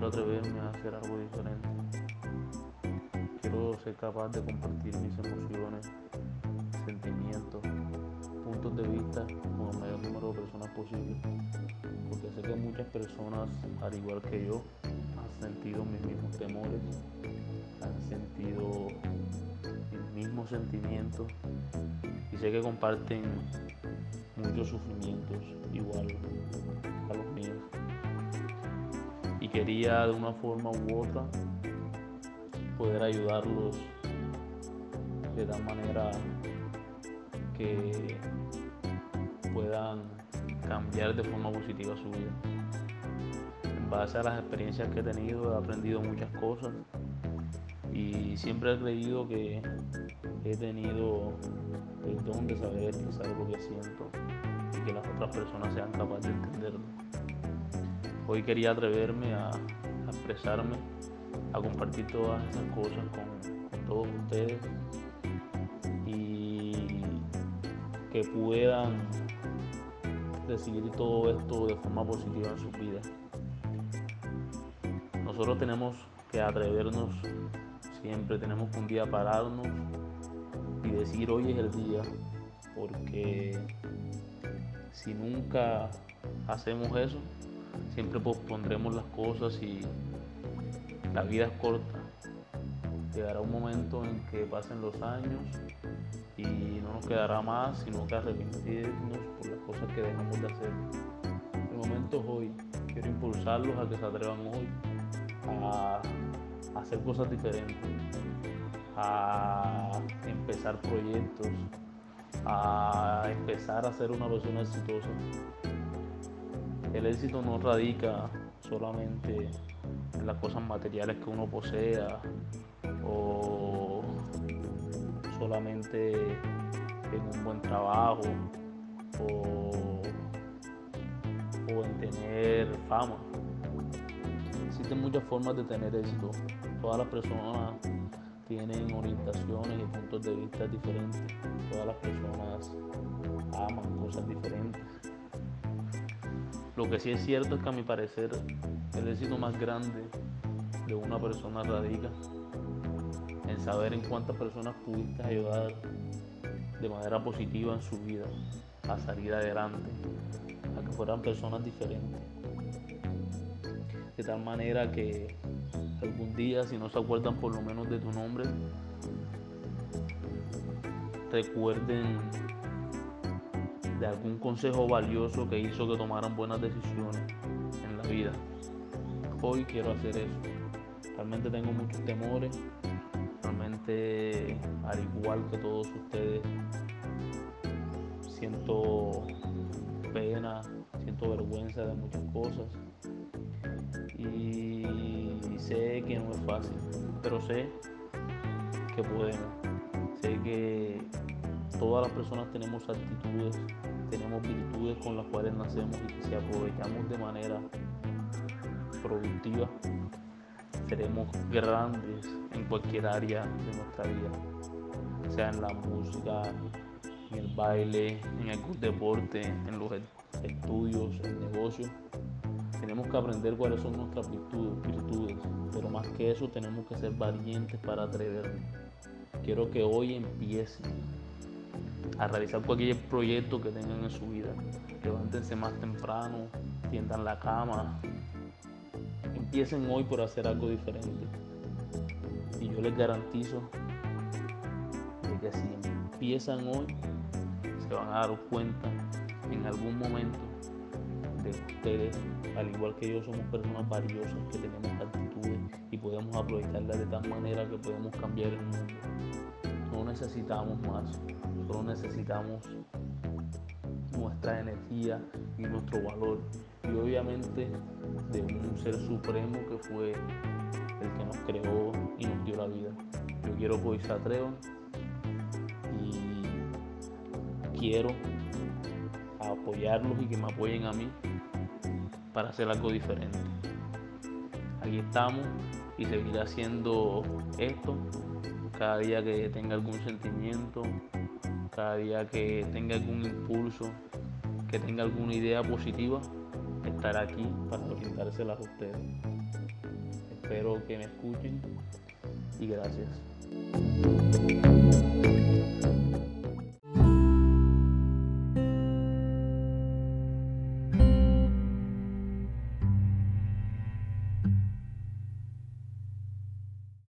quiero atreverme a hacer algo diferente. Quiero ser capaz de compartir mis emociones, sentimientos, puntos de vista con el mayor número de personas posible. Porque sé que muchas personas, al igual que yo, han sentido mis mismos temores, han sentido mis mismos sentimientos y sé que comparten muchos sufrimientos igual a los míos. Quería de una forma u otra poder ayudarlos de tal manera que puedan cambiar de forma positiva su vida. En base a las experiencias que he tenido he aprendido muchas cosas y siempre he creído que he tenido el don de saber expresar lo que siento y que las otras personas sean capaces de entenderlo. Hoy quería atreverme a, expresarme, a compartir todas esas cosas con, con todos ustedes y que puedan recibir todo esto de forma positiva en su vida. Nosotros tenemos que atrevernos siempre, tenemos que un día pararnos y decir hoy es el día, porque si nunca hacemos eso, siempre pospondremos las cosas y la vida es corta. Llegará un momento en que pasen los años y no nos quedará más sino que arrepentirnos por las cosas que dejamos de hacer. El momento es hoy. Quiero impulsarlos a que se atrevan hoy a hacer cosas diferentes, a empezar proyectos, a empezar a ser una persona exitosa. El éxito no radica solamente en las cosas materiales que uno posea o solamente en un buen trabajo o, en tener fama. Existen muchas formas de tener éxito. Todas las personas tienen orientaciones y puntos de vista diferentes. Todas las personas aman cosas diferentes. Lo que sí es cierto es que a mi parecer el éxito más grande de una persona radica en saber en cuántas personas pudiste ayudar de manera positiva en su vida a salir adelante, a que fueran personas diferentes. De tal manera que algún día, si no se acuerdan por lo menos de tu nombre, recuerden de algún consejo valioso que hizo que tomaran buenas decisiones en la vida. Hoy quiero hacer eso. Realmente tengo muchos temores. Realmente, al igual que todos ustedes, siento pena, siento vergüenza de muchas cosas. Y sé que no es fácil, pero sé que podemos. Sé que todas las personas tenemos actitudes, tenemos virtudes con las cuales nacemos y que si aprovechamos de manera productiva, seremos grandes en cualquier área de nuestra vida, sea en la música, en el baile, en algún deporte, en los estudios, en negocios. Tenemos que aprender cuáles son nuestras virtudes, pero más que eso tenemos que ser valientes para atrevernos. Quiero que hoy empiece a realizar cualquier proyecto que tengan en su vida. Levántense más temprano, tiendan la cama, empiecen hoy por hacer algo diferente. Y yo les garantizo que si empiezan hoy, se van a dar cuenta en algún momento de que ustedes, al igual que yo, somos personas valiosas que tenemos actitudes y podemos aprovecharlas de tal manera que podemos cambiar el mundo. Necesitamos más, solo necesitamos nuestra energía y nuestro valor. Y obviamente de un ser supremo que fue el que nos creó y nos dio la vida. Yo quiero que hoy y quiero apoyarlos y que me apoyen a mí para hacer algo diferente. Aquí estamos y seguiré haciendo esto cada día que tenga algún sentimiento, cada día que tenga algún impulso, que tenga alguna idea positiva, estar aquí para brindárselas a ustedes. Espero que me escuchen y gracias.